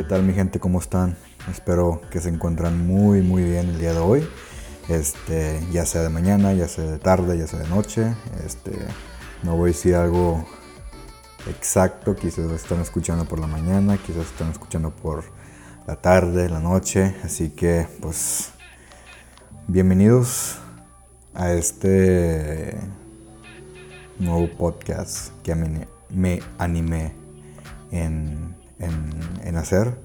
¿Qué tal mi gente? ¿Cómo están? Espero que se encuentran muy muy bien el día de hoy. Este, ya sea de mañana, ya sea de tarde, ya sea de noche. Este, no voy a decir algo exacto, quizás están escuchando por la mañana, quizás están escuchando por la tarde, la noche, así que pues bienvenidos a este nuevo podcast que me animé en, en, hacer.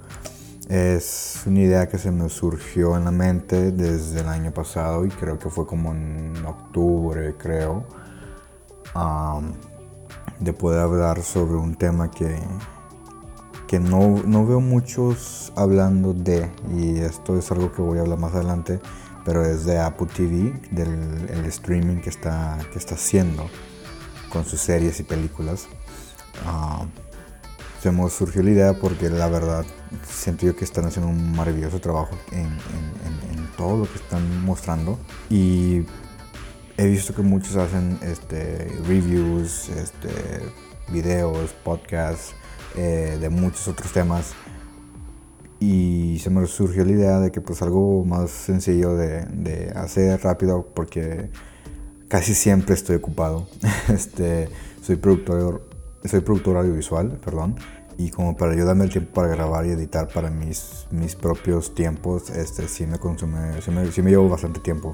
Es una idea que se me surgió en la mente desde el año pasado y creo que fue como en octubre, creo, de poder hablar sobre un tema que, que no, no, veo muchos hablando de, y esto es algo que voy a hablar más adelante, pero es de Apple TV, del el streaming que está, que está haciendo con sus series y películas me surgió la idea porque la verdad siento yo que están haciendo un maravilloso trabajo en, todo lo que están mostrando y he visto que muchos hacen este, reviews, este, videos, podcasts eh, de muchos otros temas y se me surgió la idea de que pues algo más sencillo de, de hacer rápido porque casi siempre estoy ocupado. este, soy productor soy productor audiovisual, perdón, y como para ayudarme el tiempo para grabar y editar para mis, mis propios tiempos, este sí me consume, sí me, sí me llevo bastante tiempo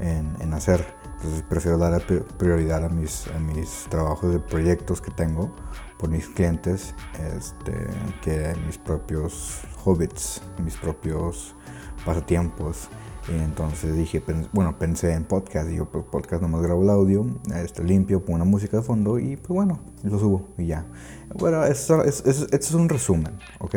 en, en, hacer. Entonces prefiero dar prioridad a mis, a mis trabajos de proyectos que tengo por mis clientes este, que mis propios hobbits, mis propios pasatiempos. Y entonces dije, bueno, pensé en podcast. Yo, pues podcast nomás grabo el audio, este, limpio, pongo una música de fondo y pues bueno, lo subo y ya. Bueno, esto es, es, un resumen, ¿ok?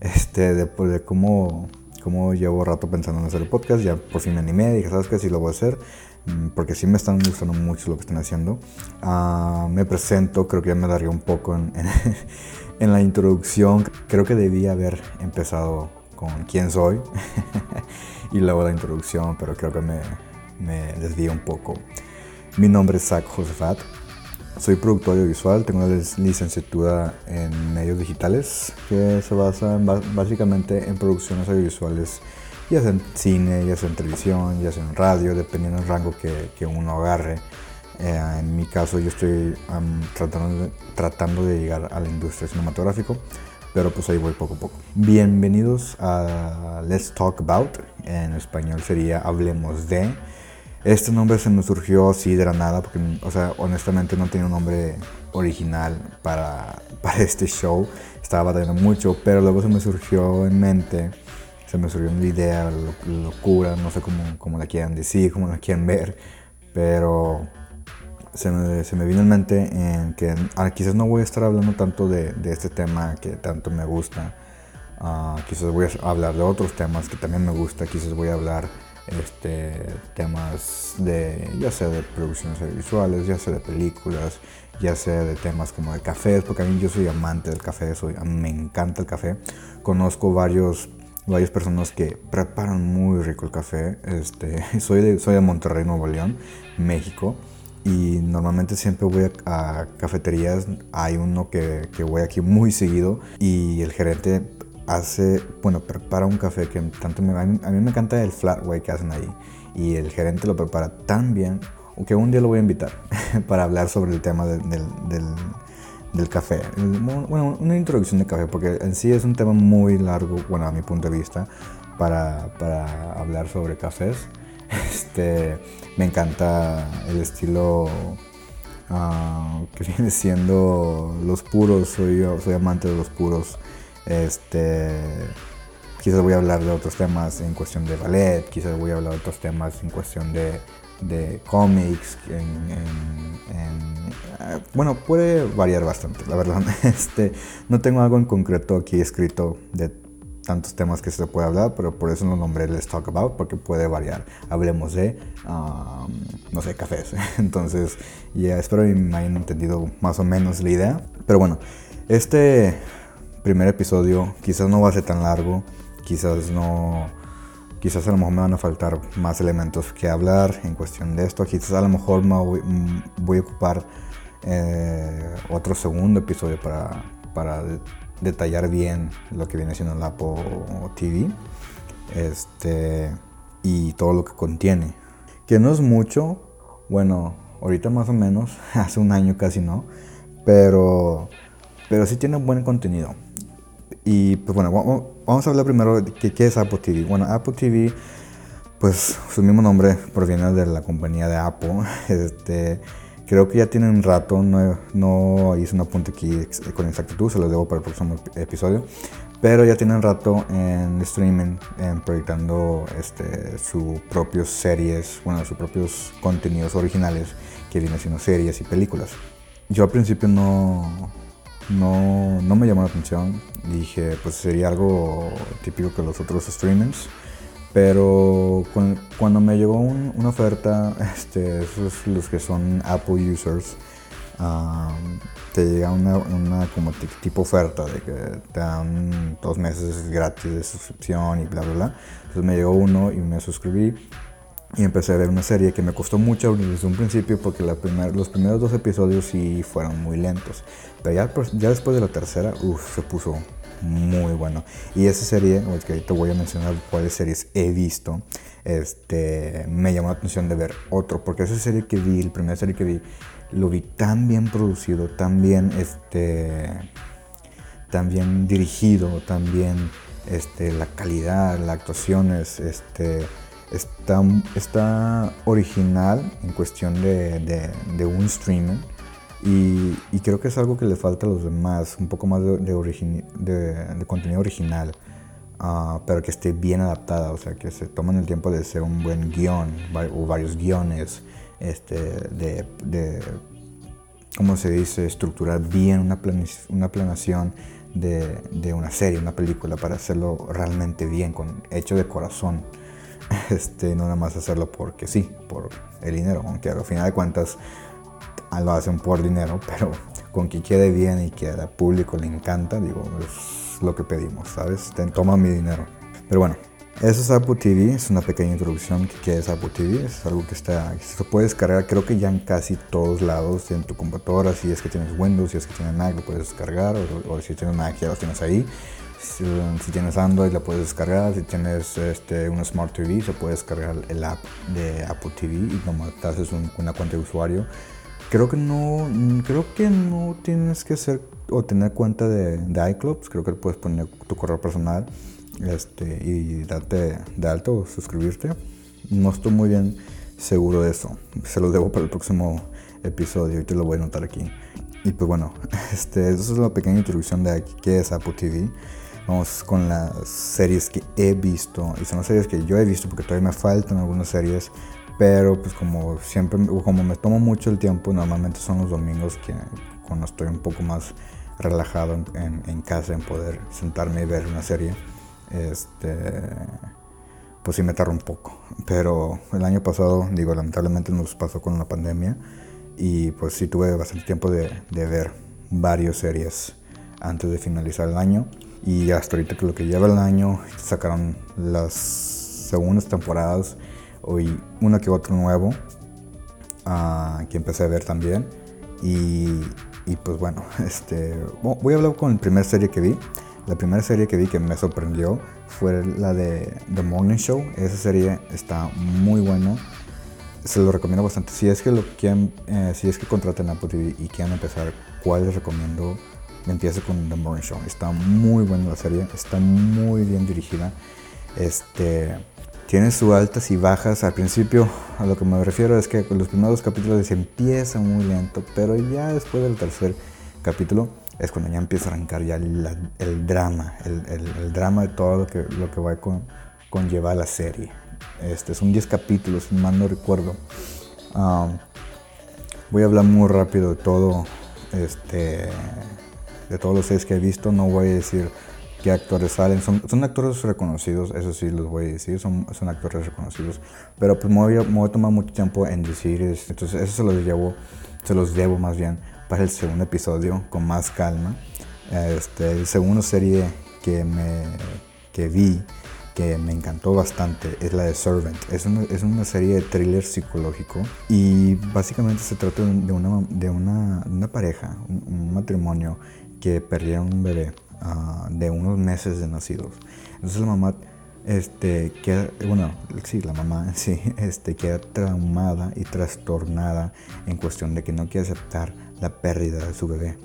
Este, de, pues, de cómo, cómo llevo rato pensando en hacer el podcast. Ya por fin me animé, dije, ¿sabes qué? Sí lo voy a hacer. Mm, porque sí me están gustando mucho lo que están haciendo. Ah, me presento, creo que ya me daría un poco en, en la introducción. Creo que debía haber empezado con quién soy. y luego la introducción, pero creo que me, me desvío un poco. Mi nombre es Zach Josefat, soy productor audiovisual, tengo una licenciatura en medios digitales que se basa básicamente en producciones audiovisuales, ya sea en cine, ya sea en televisión, ya sea en radio, dependiendo del rango que, que uno agarre. Eh, en mi caso yo estoy tratando, tratando de llegar a la industria cinematográfica pero pues ahí voy poco a poco. Bienvenidos a Let's Talk About, en español sería Hablemos de. Este nombre se me surgió así de la nada, porque, o sea, honestamente no tenía un nombre original para, para este show. Estaba batallando mucho, pero luego se me surgió en mente, se me surgió una idea, locura, no sé cómo, cómo la quieran decir, cómo la quieran ver, pero se me, se me, vino en mente en que ah, quizás no voy a estar hablando tanto de, de este tema que tanto me gusta. Uh, quizás voy a hablar de otros temas que también me gusta. Quizás voy a hablar este, temas de, ya sea de producciones visuales, ya sea de películas, ya sea de temas como de cafés, porque a mí yo soy amante del café, soy, me encanta el café. Conozco varios varias personas que preparan muy rico el café. Este, soy, de, soy de Monterrey, Nuevo León, México y normalmente siempre voy a, cafeterías, hay uno que, que, voy aquí muy seguido y el gerente hace, bueno, prepara un café que tanto me, a mí, me encanta el flat white que hacen ahí y el gerente lo prepara tan bien que un día lo voy a invitar para hablar sobre el tema del, del, del, café. Bueno, una introducción de café porque en sí es un tema muy largo, bueno, a mi punto de vista, para, para hablar sobre cafés. Este, me encanta el estilo ah, que viene siendo los puros, soy, soy amante de los puros. Este, quizás voy a hablar de otros temas en cuestión de ballet, quizás voy a hablar de otros temas en cuestión de, de cómics, ah, bueno, puede variar bastante, la verdad. Este, no tengo algo en concreto aquí escrito de tantos temas que se puede hablar, pero por eso no nombré Let's Talk About, porque puede variar. Hablemos de, no sé, cafés. Entonces, ya espero que me hayan entendido más o menos la idea. Pero bueno, este primer episodio quizás no va a ser tan largo, quizás no... Quizás a lo mejor me van a faltar más elementos que hablar en cuestión de esto. Quizás a lo mejor me voy, a ocupar eh, otro segundo episodio para, para detallar bien lo que viene siendo el Apple TV este, y todo lo que contiene. Que no es mucho, bueno, ahorita más o menos, hace un año casi no, pero, pero sí tiene buen contenido. Y pues bueno, vamos a hablar primero de qué, es Apple TV. Bueno, Apple TV, pues su mismo nombre proviene de la compañía de Apple. Este, creo que ya tiene un rato, no, no hice un apunte aquí con exactitud, se lo debo para el próximo episodio. Pero ya tienen rato en streaming, en proyectando este, sus propios series, bueno, sus propios contenidos originales que vienen siendo series y películas. Yo al principio no, no, no me llamó la atención. Dije, pues sería algo típico que los otros streamings. Pero cuando me llegó una oferta, este, esos los que son Apple users, te llega una, una, como tipo oferta de que te dan dos meses gratis de suscripción y bla bla bla. Entonces me llegó uno y me suscribí y empecé a ver una serie que me costó mucho desde un principio porque la primer, los primeros dos episodios sí fueron muy lentos. Pero ya, pues, ya después de la tercera, se puso muy bueno. Y esa serie, que ahorita voy a mencionar cuáles series he visto, este, me llamó la atención de ver otro, porque esa serie que vi, la primera serie que vi, lo vi tan bien producido, tan bien, este, tan bien dirigido, tan bien, este, la calidad, las actuaciones, este, está, está original en cuestión de, de, un streaming. Y, y, creo que es algo que le falta a los demás, un poco más de, de contenido original, uh, pero que esté bien adaptada, o sea, que se tomen el tiempo de hacer un buen guion o varios guiones, este, de, de, ¿cómo se dice?, estructurar bien una, una planación de, de, una serie, una película, para hacerlo realmente bien, con hecho de corazón. Este, no nada más hacerlo porque sí, por el dinero, aunque al final de cuentas lo hacen por dinero, pero con que quede bien y que al público le encanta, digo, es lo que pedimos, ¿sabes? Te toma mi dinero. Pero bueno, eso es Apple TV, es una pequeña introducción que qué es Apple TV, es algo que está, se puede descargar creo que ya en casi todos lados en tu computadora, si es que tienes Windows, si es que tienes Mac lo puedes descargar, o, si tienes Mac ya lo tienes ahí. Si, tienes Android la puedes descargar, si tienes este, una Smart TV se puede descargar el app de Apple TV y nomás te haces una cuenta de usuario. Creo que no, creo que no tienes que hacer o tener cuenta de, de iCloud, creo que puedes poner tu correo personal este, y darte de alto o suscribirte. No estoy muy bien seguro de eso. Se lo debo para el próximo episodio y te lo voy a notar aquí. Y pues bueno, este, eso es una pequeña introducción de qué es Apple TV. Vamos con las series que he visto. Y son las series que yo he visto porque todavía me faltan algunas series. Pero pues como siempre, como me tomo mucho el tiempo, normalmente son los domingos que cuando estoy un poco más relajado en, en casa en poder sentarme y ver una serie este, pues sí me tardó un poco. Pero el año pasado, digo, lamentablemente nos pasó con la pandemia y pues sí tuve bastante tiempo de, de ver varias series antes de finalizar el año. Y hasta ahorita que lo que lleva el año, sacaron las segundas temporadas, hoy una que otro nuevo, uh, que empecé a ver también. Y, y, pues bueno, este, voy a hablar con la primera serie que vi. La primera serie que vi que me sorprendió fue la de The Morning Show. Esa serie está muy buena. Se lo recomiendo bastante. Si es que lo quieren, eh, si es que contraten Apple TV y quieren empezar, ¿cuál les recomiendo? Empiece con The Morning Show. Está muy buena la serie, está muy bien dirigida. Este tiene sus altas y bajas. Al principio, a lo que me refiero es que los primeros capítulos se empieza muy lento, pero ya después del tercer capítulo es cuando ya empieza a arrancar ya el, drama, el, drama de todo lo que, lo que va a con, conllevar la serie. Este, son 10 capítulos, mal no recuerdo. voy a hablar muy rápido de todo, este, de todos los seis que he visto. No voy a decir qué actores salen. Son, son actores reconocidos, eso sí los voy a decir, son, son actores reconocidos. Pero pues me voy, a, me voy a tomar mucho tiempo en decir, entonces eso se los llevo, se los debo más bien para el segundo episodio con más calma. Este, el segundo serie que, me, que vi que me encantó bastante es la de Servant. Es una, es una serie de thriller psicológico y básicamente se trata de una, de una, una pareja, un, matrimonio que perdieron un bebé ah, de unos meses de nacidos. Entonces la mamá este, queda, bueno, sí, la mamá sí, este, queda traumada y trastornada en cuestión de que no quiere aceptar la pérdida de su bebé.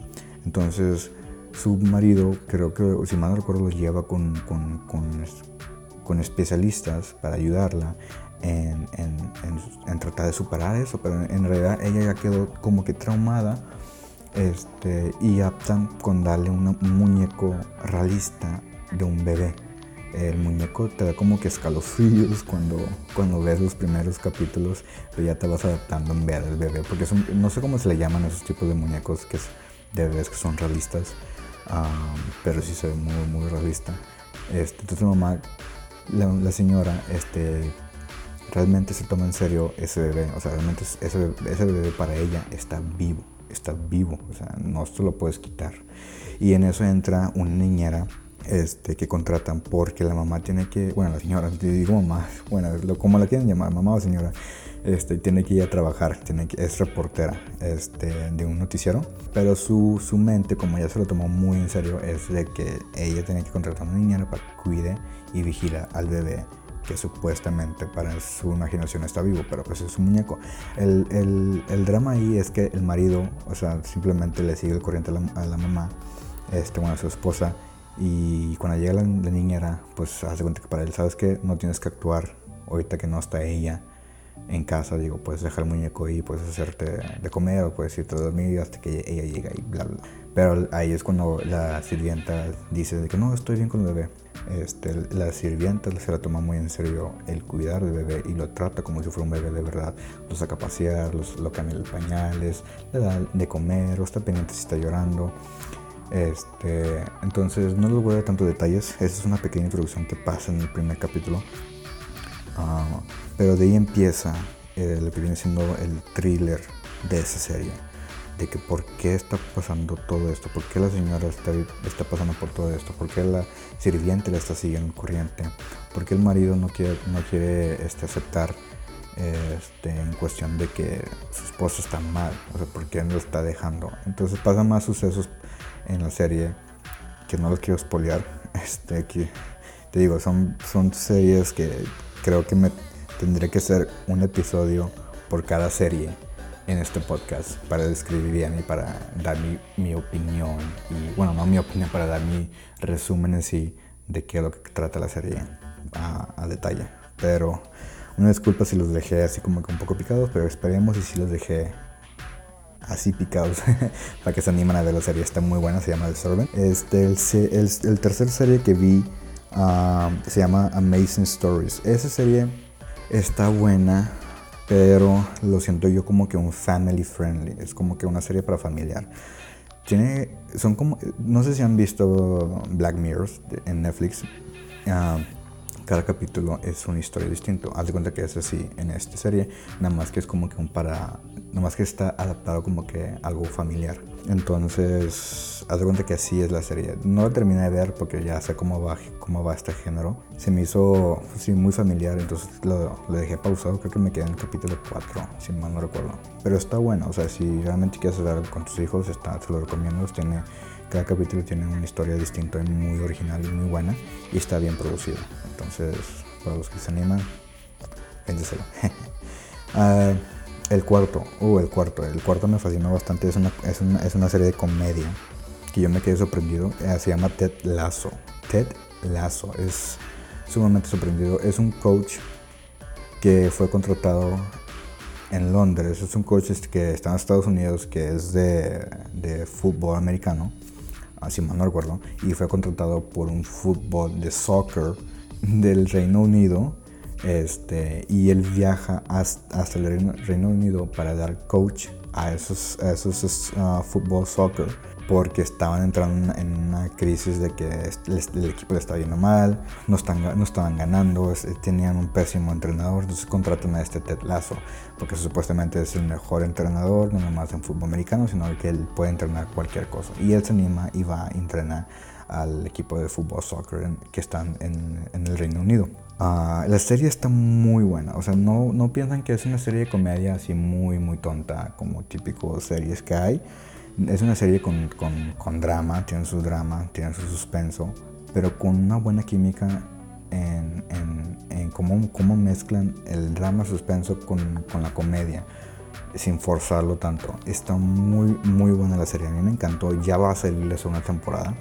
Entonces, su marido, creo que, si mal no recuerdo, lo lleva con, con, con, especialistas para ayudarla en, en, en, tratar de superar eso, pero en realidad ella ya quedó como que traumada este, y optan con darle un muñeco realista de un bebé el muñeco te da como que escalofríos cuando, cuando ves los primeros capítulos, pero ya te vas adaptando en ver al bebé, porque no sé cómo se le llaman esos tipos de muñecos que de bebés que son realistas, pero sí se ve muy, muy realista. Este, entonces mamá, la, señora, este, realmente se toma en serio ese bebé, o sea, realmente ese bebé para ella está vivo, está vivo, o sea, no se lo puedes quitar. Y en eso entra una niñera este, que contratan porque la mamá tiene que, bueno, la señora, digo mamá, bueno, como la quieren llamar, mamá o señora, este, tiene que ir a trabajar, tiene que, es reportera este, de un noticiero, pero su, su mente, como ya se lo tomó muy en serio, es de que ella tiene que contratar a una niñera para que cuide y vigila al bebé que supuestamente para su imaginación está vivo, pero pues es un muñeco. El, el, drama ahí es que el marido, o sea, simplemente le sigue el corriente a la, la mamá, este, bueno, a su esposa, y cuando llega la, niñera, pues hace cuenta que para él, ¿sabes que No tienes que actuar ahorita que no está ella en casa. Digo, puedes dejar el muñeco ahí, puedes hacerte de comer o puedes irte a dormir hasta que ella llega y bla, bla. Pero ahí es cuando la sirvienta dice de que no, estoy bien con el bebé. Este, la sirvienta se la toma muy en serio el cuidar del bebé y lo trata como si fuera un bebé de verdad. Lo saca a pasear, lo cambia los pañales, le da de comer o está pendiente si está llorando. Este, entonces no les voy a dar tantos detalles, esa es una pequeña introducción que pasa en el primer capítulo. Ah, pero de ahí empieza eh, lo que viene siendo el thriller de esa serie. De que por qué está pasando todo esto, por qué la señora está, está pasando por todo esto, por qué la sirviente le está siguiendo corriente, por qué el marido no quiere, no quiere este, aceptar este, en cuestión de que su esposo está mal, o sea, por qué lo está dejando. Entonces pasan más sucesos en la serie que no los quiero spoilear. Este, que, te digo, son, son series que creo que me tendré que hacer un episodio por cada serie en este podcast para describir bien y para dar mi, mi, opinión. Y bueno, no mi opinión, para dar mi resumen en sí de qué es lo que trata la serie a, a detalle. Pero una disculpa si los dejé así como que un poco picados, pero esperemos y si los dejé así picados para que se animen a ver la serie. Está muy buena, se llama The Servant. Este, el, el, tercer serie que vi ah, se llama Amazing Stories. Esa serie está buena, pero lo siento yo como que un family friendly. Es como que una serie para familiar. Tiene, son como, no sé si han visto Black Mirrors en Netflix. Uh, cada capítulo es una historia distinta. Haz de cuenta que es así en esta serie, nada más que es como que un para, nada más que está adaptado como que algo familiar. Entonces, haz de cuenta que así es la serie. No la terminé de ver porque ya sé cómo va, cómo va este género. Se me hizo sí, muy familiar, entonces lo, lo dejé pausado. Creo que me quedé en el capítulo 4, si mal no recuerdo. Pero está bueno, o sea, si realmente quieres ver con tus hijos, está, te lo recomiendo. Tiene cada capítulo tiene una historia distinta y muy original y muy buena y está bien producido. Entonces, para los que se animan, véndeselo. uh, el cuarto, uh, el cuarto, el cuarto me fascinó bastante. Es una, es una, es una serie de comedia que yo me quedé sorprendido. Uh, se llama Ted Lasso. Ted Lasso es sumamente sorprendido. Es un coach que fue contratado en Londres. Es un coach que está en Estados Unidos, que es de, de fútbol americano así mal no recuerdo, y fue contratado por un fútbol de soccer del Reino Unido. Este, y él viaja hasta, el Reino, Unido para dar coach a esos, a esos uh, fútbol soccer porque estaban entrando en una crisis de que el, equipo le estaba yendo mal, no, están, no estaban ganando, tenían un pésimo entrenador, entonces contratan a este Ted Lasso, porque supuestamente es el mejor entrenador, no nomás en fútbol americano, sino que él puede entrenar cualquier cosa. Y él se anima y va a entrenar al equipo de fútbol soccer que están en, el Reino Unido. Ah, la serie está muy buena, o sea, no, no piensan que es una serie de comedia así muy, muy tonta, como típico series que hay Es una serie con, con, drama, tiene su drama, tiene su suspenso, pero con una buena química en, en, en cómo, cómo, mezclan el drama suspenso con, con, la comedia, sin forzarlo tanto. Está muy, muy buena la serie. A mí me encantó. Ya va a salir la segunda temporada.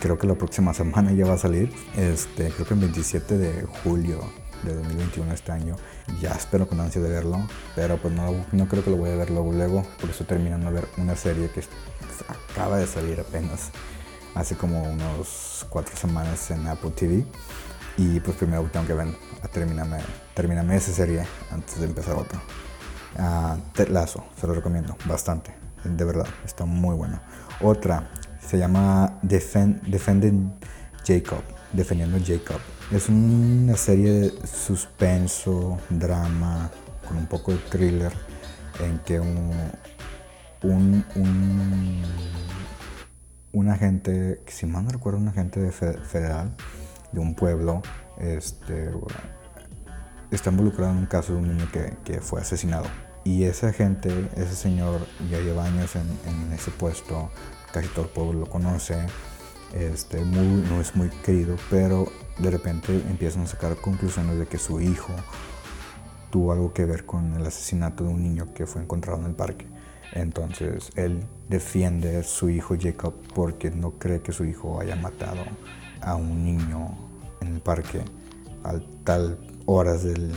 Creo que la próxima semana ya va a salir. Este, creo que el 27 de julio de 2021 este año. Ya espero con ansia de verlo, pero pues no, no creo que lo voy a ver luego, luego, porque estoy terminando de ver una serie que acaba de salir apenas hace como unos cuatro semanas en Apple TV. Y pues primero tengo que ver, a terminarme, terminarme esa serie antes de empezar otra. Uh, se lo recomiendo bastante, de verdad, está muy bueno. Otra se llama Defend, Defending Jacob, Defendiendo Jacob. Es una serie de suspenso, drama, con un poco de thriller, en que un, un, agente, si mal no recuerdo, un agente federal de un pueblo, este, está involucrado en un caso de un niño que, fue asesinado. Y ese agente, ese señor, ya lleva años en ese puesto, casi todo el pueblo lo conoce, este, muy, no es muy querido, pero de repente empiezan a sacar conclusiones de que su hijo tuvo algo que ver con el asesinato de un niño que fue encontrado en el parque. Entonces él defiende a su hijo Jacob porque no cree que su hijo haya matado a un niño en el parque a tal horas del,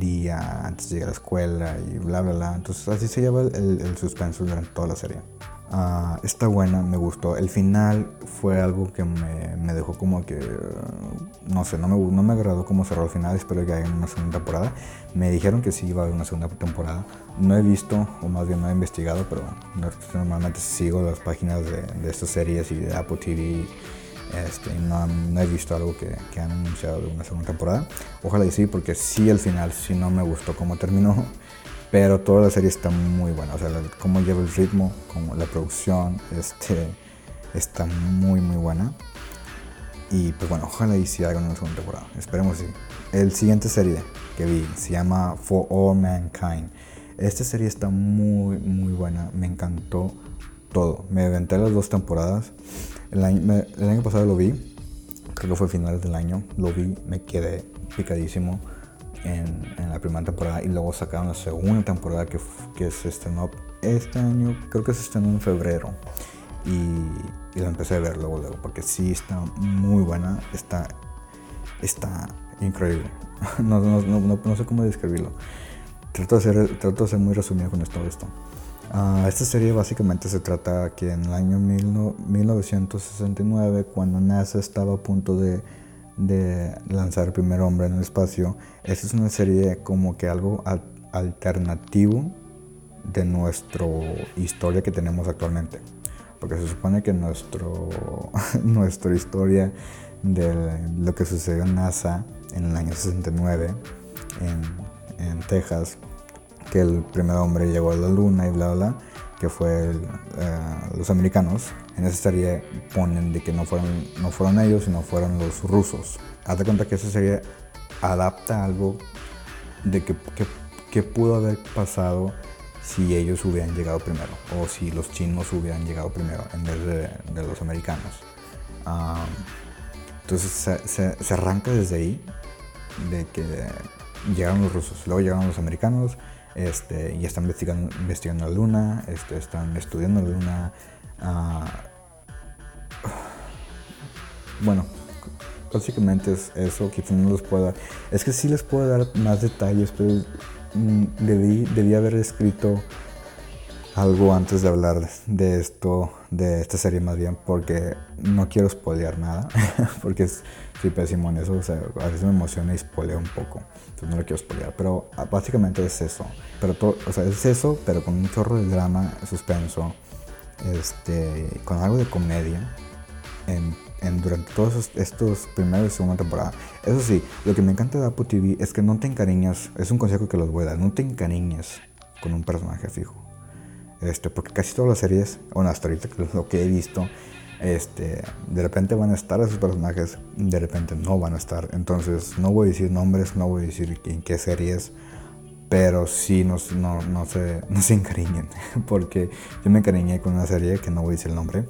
día antes de llegar a la escuela y bla bla bla. Entonces así se lleva el, el suspenso durante toda la serie. Uh, está buena, me gustó. El final fue algo que me, me dejó como que, no sé, no me, no me agradó cómo cerró el final. Espero que haya una segunda temporada. Me dijeron que sí iba a haber una segunda temporada. No he visto, o más bien no he investigado, pero normalmente sigo las páginas de, de estas series y de Apple TV. Este, no, no, he visto algo que, que han anunciado de una segunda temporada. Ojalá y sí, porque sí el final, sí no me gustó cómo terminó. Pero toda la serie está muy buena, o sea, cómo lleva el ritmo, como la producción, este, está muy, muy buena. Y pues bueno, ojalá y si hagan una segunda temporada, esperemos sí. El siguiente serie que vi se llama For All Mankind. Esta serie está muy, muy buena, me encantó todo. Me aventé las dos temporadas. El año, el año pasado lo vi, creo que fue a finales del año, lo vi, me quedé picadísimo en, la primera temporada y luego sacaron la segunda temporada que, que se estrenó este año, creo que se estrenó en febrero. Y, y lo empecé a ver luego, luego, porque sí está muy buena, está, está increíble. no, no, no, no, sé cómo describirlo. Trato de, ser, trato de ser muy resumido con todo esto. Uh, esta serie básicamente se trata que en el año mil no, 1969, cuando NASA estaba a punto de de lanzar primer hombre en el espacio. Esta es una serie como que algo alternativo de nuestra historia que tenemos actualmente. Porque se supone que nuestro, nuestra historia de lo que sucedió en NASA en el año 69 en, en Texas, que el primer hombre llegó a la luna y bla, bla, bla que fue eh, los americanos, en esa serie ponen de que no fueron, no fueron ellos, sino fueron los rusos. Haz de cuenta que esa serie adapta algo de que, que, pudo haber pasado si ellos hubieran llegado primero o si los chinos hubieran llegado primero en vez de, de los americanos. entonces se, arranca desde ahí, de que llegaron los rusos, luego llegaron los americanos, este, y están investigando, investigando la luna, este, están estudiando la luna. Bueno, básicamente es eso, que no les pueda... Es que sí les puedo dar más detalles, pero mm, debí, debí haber escrito algo antes de hablar de esto, de esta serie más bien, porque no quiero spoilear nada, porque soy pésimo en eso, o sea, a veces me emociona y spoileo un poco, entonces no lo quiero spoilear, pero ah, básicamente es eso, pero todo, o sea, es eso, pero con un chorro de drama, suspenso, este, con algo de comedia, en, en durante todos estos primeros y segunda temporada. Eso sí, lo que me encanta de Apple TV es que no te encariñas, es un consejo que los voy a dar, no te encariñes con un personaje fijo este, porque casi todas las series, bueno, hasta ahorita lo que he visto, este, de repente van a estar esos personajes, de repente no van a estar. Entonces, no voy a decir nombres, no voy a decir en qué series, pero sí no, no, no, se, no se encariñen, porque yo me encariñé con una serie que no voy a decir el nombre,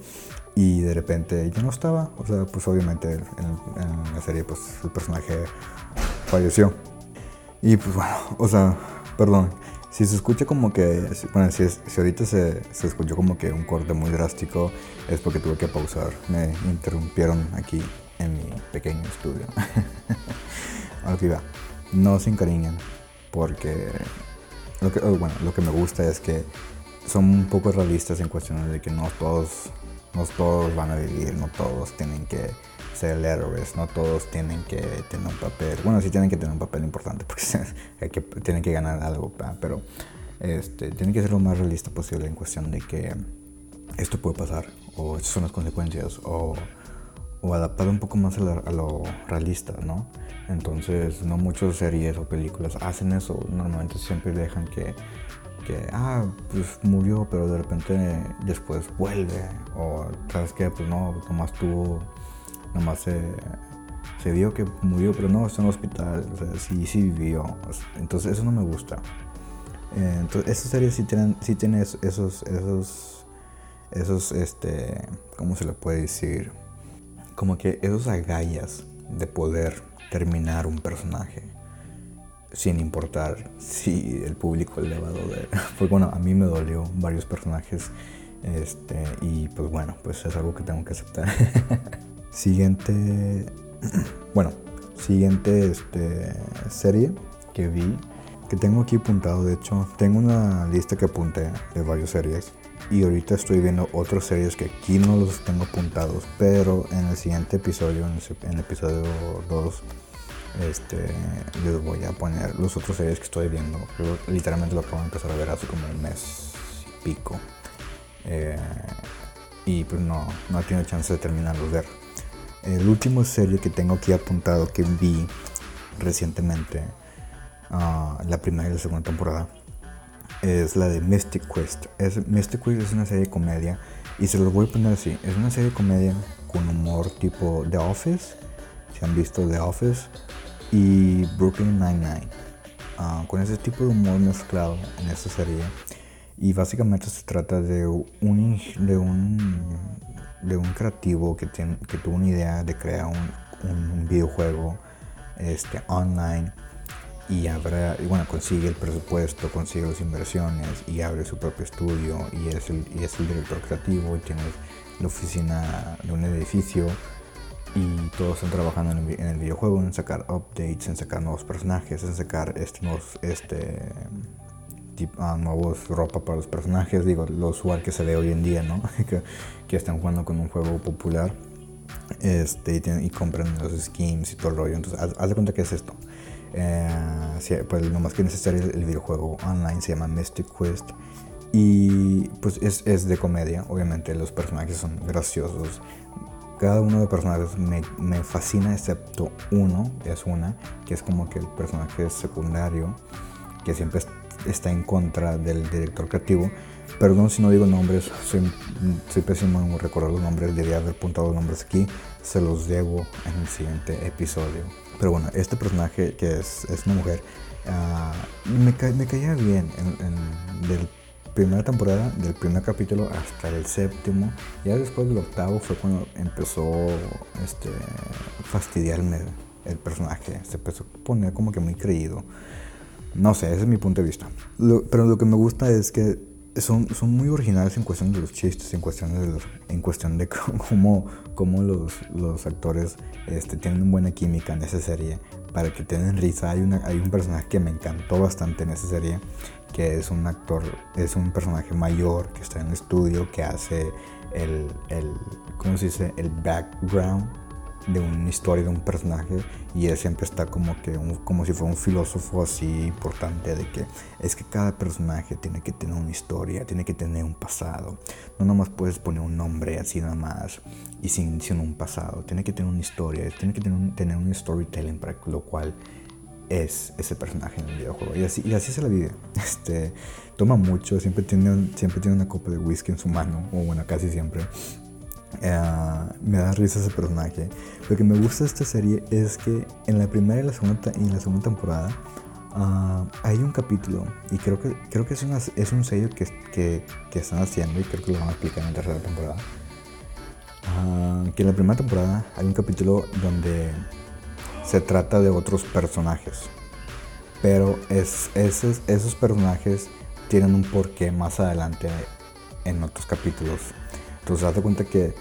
y de repente ya no estaba, o sea, pues obviamente en, la serie pues el personaje falleció. Y pues bueno, o sea, perdón, si se escucha como que, bueno, si, si ahorita se, se, escuchó como que un corte muy drástico, es porque tuve que pausar. Me interrumpieron aquí en mi pequeño estudio. Aquí va. No se encariñen, porque lo que, bueno, lo que me gusta es que son un poco realistas en cuestiones de que no todos, no todos van a vivir, no todos tienen que ser héroes, no todos tienen que tener un papel, bueno, sí tienen que tener un papel importante porque que, tienen que ganar algo, pero este, tienen que ser lo más realista posible en cuestión de que esto puede pasar, o estas son las consecuencias, o, o adaptar un poco más a, lo realista, ¿no? Entonces, no muchas series o películas hacen eso, normalmente siempre dejan que que, ah, pues murió, pero de repente después vuelve. O, ¿sabes qué? Pues no, nomás tuvo nomás se, se vio que murió, pero no, está en el hospital, o sí, sí vivió. Entonces eso no me gusta. Eh, entonces, esta serie sí tiene, sí tiene esos, esos, esos, este, ¿cómo se le puede decir? Como que esos agallas de poder terminar un personaje sin importar si el público le va a doler. Pues bueno, a mí me dolió varios personajes este, y pues bueno, pues es algo que tengo que aceptar. Siguiente, bueno, siguiente este, serie que vi, que tengo aquí apuntado, de hecho, tengo una lista que apunté de varias series y ahorita estoy viendo otras series que aquí no los tengo apuntados, pero en el siguiente episodio, en el, episodio 2, este, les voy a poner los otros series que estoy viendo. literalmente lo acabo de empezar a ver hace como un mes y pico. Eh, y pues no, no he tenido chance de terminarlos ver. El último serie que tengo aquí apuntado que vi recientemente, ah, la primera y la segunda temporada, es la de Mystic Quest. Es, Mystic Quest es una serie de comedia y se los voy a poner así. Es una serie de comedia con humor tipo The Office, si han visto The Office, y Brooklyn Nine-Nine. Ah, con ese tipo de humor mezclado en esta serie. Y básicamente se trata de un, de un de un creativo que, tiene, que tuvo una idea de crear un, videojuego este, online y, abre, y bueno, consigue el presupuesto, consigue las inversiones y abre su propio estudio y es el, y es el director creativo y tiene la oficina de un edificio y todos están trabajando en el, en el videojuego, en sacar updates, en sacar nuevos personajes, en sacar este, nuevos, este, a nuevos ropa para los personajes, digo, lo usual que se ve hoy en día, ¿no? que, que, están jugando con un juego popular este, y, compran los skins y todo el rollo. Entonces, haz, de cuenta que es esto. Eh, pues lo más que necesario el videojuego online se llama Mystic Quest y pues es, es, de comedia, obviamente los personajes son graciosos. Cada uno de los personajes me, me fascina excepto uno, es una, que es como que el personaje secundario, que siempre está en contra del director creativo. Perdón si no digo nombres, soy, soy pésimo en recordar los nombres, debería haber apuntado los nombres aquí, se los debo en el siguiente episodio. Pero bueno, este personaje que es, es una mujer, uh, me, me, caía bien en, en, del primera temporada, del primer capítulo hasta el séptimo. Ya después del octavo fue cuando empezó este, fastidiarme el personaje. Se empezó a poner como que muy creído. No sé, ese es mi punto de vista. pero lo que me gusta es que son, son muy originales en cuestión de los chistes, en cuestión de, en cuestión de cómo, cómo los, los, actores este, tienen buena química en esa serie para que tengan risa. Hay, una, hay un personaje que me encantó bastante en esa serie, que es un actor, es un personaje mayor que está en el estudio, que hace el, el ¿cómo se dice? El background de una historia de un personaje y él siempre está como que como si fuera un filósofo así importante de que es que cada personaje tiene que tener una historia, tiene que tener un pasado. No nomás puedes poner un nombre así nada más y sin, sin un pasado. Tiene que tener una historia, tiene que tener un, tener un storytelling para lo cual es ese personaje en el videojuego. Y así, y así se la vive. Este, toma mucho, siempre tiene, siempre tiene una copa de whisky en su mano, o bueno, casi siempre. Eh, me da risa ese personaje. Lo que me gusta de esta serie es que en la primera y la segunda, en la segunda temporada Ah, hay un capítulo, y creo que, creo que es, es un sello que, que, están haciendo, y creo que lo van a explicar en la tercera temporada. Ah, que en la primera temporada hay un capítulo donde se trata de otros personajes. Pero es, esos, personajes tienen un porqué más adelante en otros capítulos. Entonces, hazte cuenta que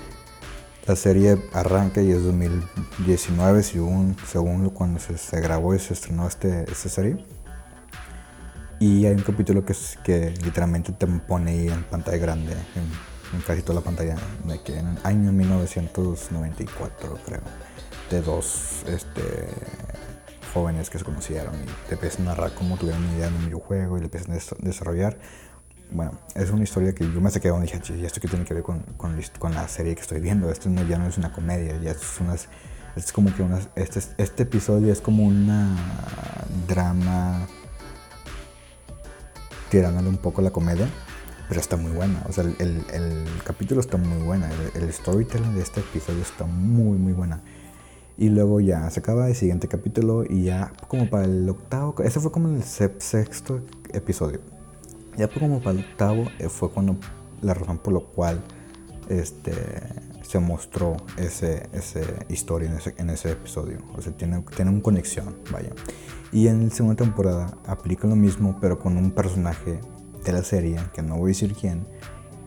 la serie arranca y es 2019, según, según cuando se, grabó y se estrenó este, esta serie. Y hay un capítulo que, que literalmente te pone ahí en pantalla grande, en, casi toda la pantalla, de que en el año 1994, creo, de dos este, jóvenes que se conocieron y te empiezan a narrar cómo tuvieron una idea de un videojuego y le empiezan a desarrollar bueno, es una historia que yo me saqué donde dije, ¿y esto qué tiene que ver con, con, con, la serie que estoy viendo? Esto no, ya no es una comedia, ya es unas, es como que unas, este, este episodio es como una drama tirándole un poco la comedia, pero está muy buena. O sea, el, el, el capítulo está muy buena, el, el, storytelling de este episodio está muy, muy buena. Y luego ya se acaba el siguiente capítulo y ya como para el octavo, ese fue como el sexto episodio ya como para el octavo eh, fue cuando la razón por la cual este, se mostró ese, ese historia en ese, en ese episodio. O sea, tiene, tiene una conexión, vaya. Y en la segunda temporada aplica lo mismo, pero con un personaje de la serie, que no voy a decir quién,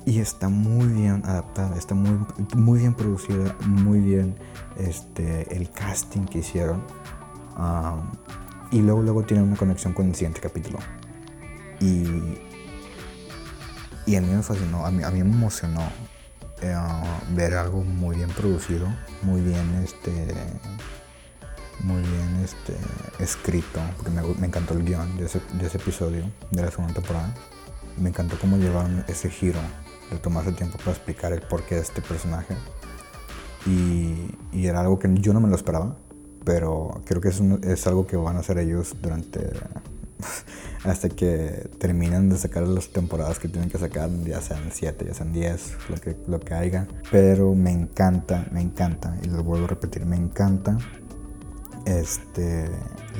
y está muy bien adaptada, está muy, muy bien producida, muy bien este, el casting que hicieron. y luego, luego tiene una conexión con el siguiente capítulo. Y y a mí me fascinó, a mí, a mí me emocionó eh, ver algo muy bien producido, muy bien este muy bien este escrito, porque me, encantó el guion de ese, de ese, episodio de la segunda temporada. Me encantó cómo llevaron ese giro de tomarse tiempo para explicar el porqué de este personaje. Y, y, era algo que yo no me lo esperaba, pero creo que es, es algo que van a hacer ellos durante hasta que terminen de sacar las temporadas que tienen que sacar, ya sean 7, ya sean 10, lo que, lo que haya. Pero me encanta, me encanta, y lo vuelvo a repetir, me encanta este,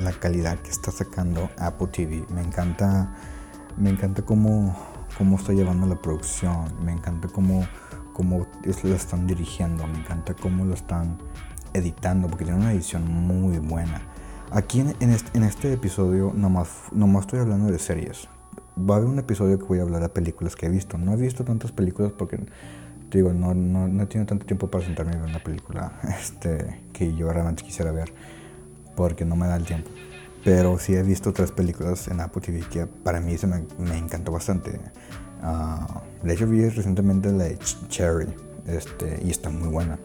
la calidad que está sacando Apple TV. Me encanta, me encanta cómo, cómo está llevando la producción, me encanta cómo, cómo lo están dirigiendo, me encanta cómo lo están editando, porque tiene una edición muy buena. Aquí en, este, episodio nomás, nomás estoy hablando de series. Va a haber un episodio que voy a hablar de películas que he visto. No he visto tantas películas porque, digo, no, no, no he tenido tanto tiempo para sentarme a ver una película este, que yo realmente quisiera ver porque no me da el tiempo. Pero sí he visto tres películas en Apple TV que para mí se me, me encantó bastante. Uh, de hecho vi recientemente la de Cherry este, y está muy buena.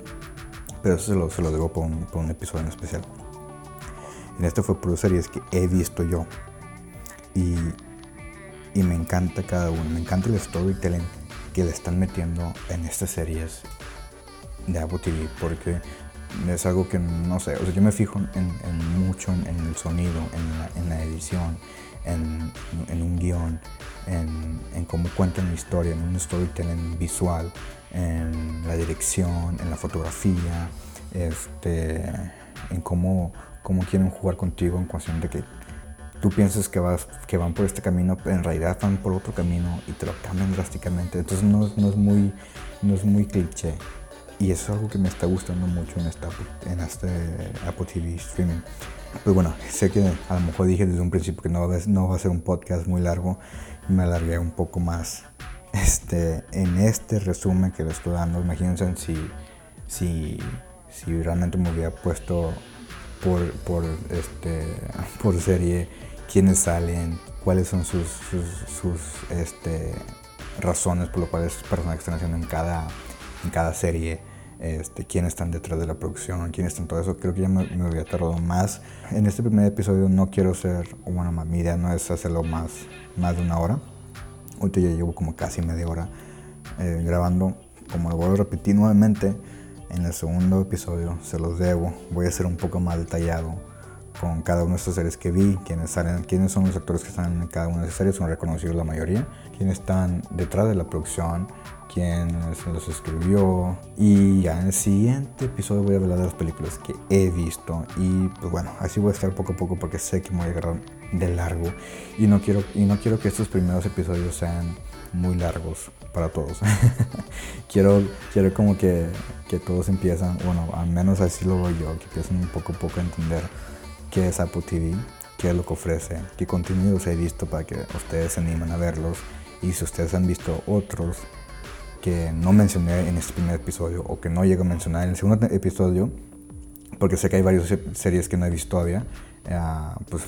Pero eso se lo, se lo debo por un, por un episodio en especial. En este fue por series que he visto yo. Y, y me encanta cada uno. Me encanta el storytelling que le están metiendo en estas series de Apple TV. Porque es algo que no sé. O sea, yo me fijo en, mucho en, el sonido, en la, edición, en, un guion, en, cómo cuentan la historia, en un storytelling visual, en la dirección, en la fotografía, este, en cómo cómo quieren jugar contigo en cuestión de que tú piensas que, vas, que van por este camino, pero en realidad van por otro camino y te lo cambian drásticamente. Entonces no, no es, muy, no es muy cliché. Y eso es algo que me está gustando mucho en, en este Apple TV streaming. Pues bueno, sé que a lo mejor dije desde un principio que no, no va a ser un podcast muy largo. Me alargué un poco más. Este, en este resumen que le estoy dando, imagínense si, si, si realmente me hubiera puesto por, por, este, por serie, quiénes salen, cuáles son sus, sus, este, razones por las cuales estos personajes están haciendo en cada, en cada serie, este, quiénes están detrás de la producción, quiénes están todo eso. Creo que ya me, me había tardado más. En este primer episodio no quiero ser, bueno, mi idea no es hacerlo más, más de una hora. Ahorita ya llevo como casi media hora eh, grabando. Como lo vuelvo a repetir nuevamente, en el segundo episodio se los debo. Voy a ser un poco más detallado con cada uno de estos series que vi, quiénes, salen, quiénes son los actores que están en cada una de esas series, son reconocidos la mayoría, quiénes están detrás de la producción, quién los escribió. Y ya en el siguiente episodio voy a hablar de las películas que he visto. Y pues bueno, así voy a estar poco a poco porque sé que me voy a agarrar de largo. Y no quiero, y no quiero que estos primeros episodios sean muy largos para todos. quiero, quiero como que, que, todos empiezan, bueno, al menos así lo veo yo, que empiecen un poco a poco a entender qué es Apple TV, qué es lo que ofrece, qué contenidos he visto para que ustedes se animen a verlos. Y si ustedes han visto otros que no mencioné en este primer episodio o que no llego a mencionar en el segundo episodio, porque sé que hay varias series que no he visto todavía, eh, pues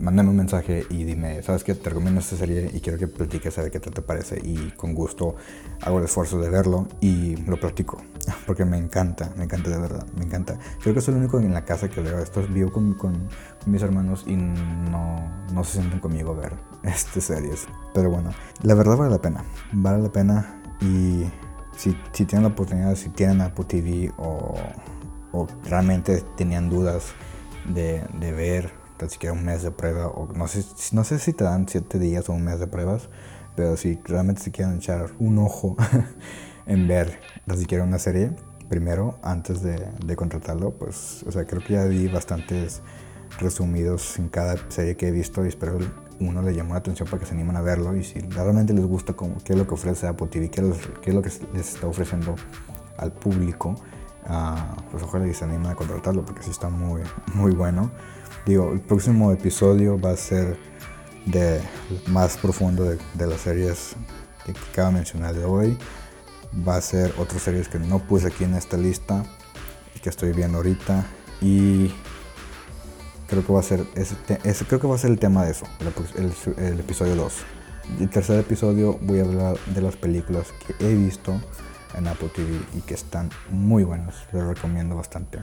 mándame un mensaje y dime, ¿sabes qué? Te recomiendo esta serie y quiero que platiques a ver qué te parece. Y con gusto hago el esfuerzo de verlo y lo platico. Porque me encanta, me encanta de verdad, me encanta. Creo que soy el único en la casa que veo esto. Vivo con, con, mis hermanos y no, no se sienten conmigo a ver estas series. Pero bueno, la verdad vale la pena. Vale la pena y si, si tienen la oportunidad, si tienen Apple TV o, o realmente tenían dudas de, de ver tan siquiera un mes de prueba, o no sé, no sé si te dan siete días o un mes de pruebas, pero si realmente se quieren echar un ojo en ver tan siquiera una serie, primero, antes de, de, contratarlo, pues, o sea, creo que ya vi bastantes resumidos en cada serie que he visto y espero uno le llamó la atención para que se animen a verlo y si realmente les gusta como, qué es lo que ofrece Apple TV, qué es, qué es lo que les está ofreciendo al público, uh, pues ojalá se animen a contratarlo porque sí está muy, muy bueno. Digo, el próximo episodio va a ser de más profundo de, las series que acabo de mencionar de hoy. Va a ser otras series que no puse aquí en esta lista y que estoy viendo ahorita. Y creo que va a ser ese, ese creo que va a ser el tema de eso, el, el, episodio 2. Y el tercer episodio voy a hablar de las películas que he visto en Apple TV y que están muy buenas. Les recomiendo bastante.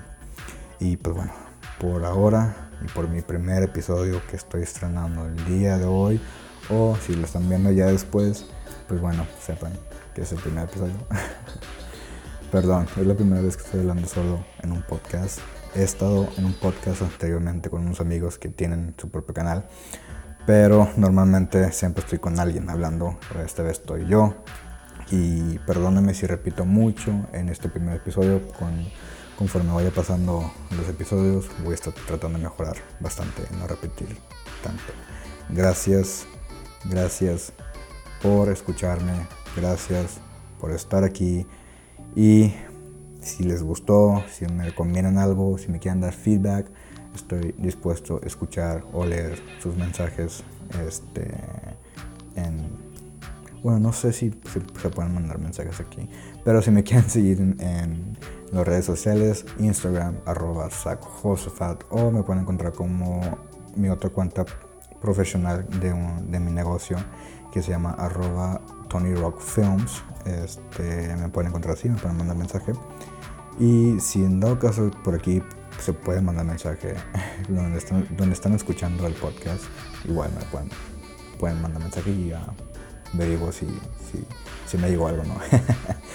Y pues bueno, por ahora y por mi primer episodio que estoy estrenando el día de hoy o si lo están viendo ya después, pues bueno, sepan que es el primer episodio. Perdón, es la primera vez que estoy hablando solo en un podcast. He estado en un podcast anteriormente con unos amigos que tienen su propio canal, pero normalmente siempre estoy con alguien hablando, esta vez estoy yo. Y perdónenme si repito mucho en este primer episodio con conforme vaya pasando los episodios voy a estar tratando de mejorar bastante, no repetir tanto. Gracias, gracias por escucharme, gracias por estar aquí y si les gustó, si me recomiendan algo, si me quieren dar feedback, estoy dispuesto a escuchar o leer sus mensajes este, en bueno, no sé si se, pueden mandar mensajes aquí, pero si me quieren seguir en, las redes sociales, Instagram, arroba Josefat, o me pueden encontrar como mi otra cuenta profesional de, de mi negocio que se llama arroba Tony Rock Films. Este, me pueden encontrar así, me pueden mandar mensaje. Y si en dado caso por aquí se puede mandar mensaje donde están, donde están escuchando el podcast, igual me pueden, pueden mandar mensaje y ya averiguo si, si, si me llegó algo no.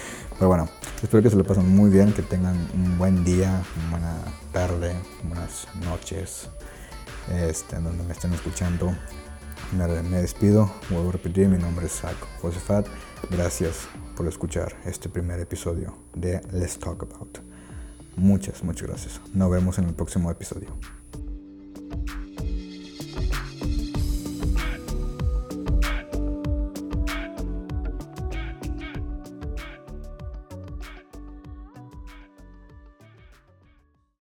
Pero bueno, espero que se lo pasen muy bien, que tengan un buen día, una buena tarde, buenas noches, este, donde me estén escuchando. Me, me, despido, vuelvo a repetir, mi nombre es Zach Josefat. Gracias por escuchar este primer episodio de Let's Talk About. Muchas, muchas gracias. Nos vemos en el próximo episodio.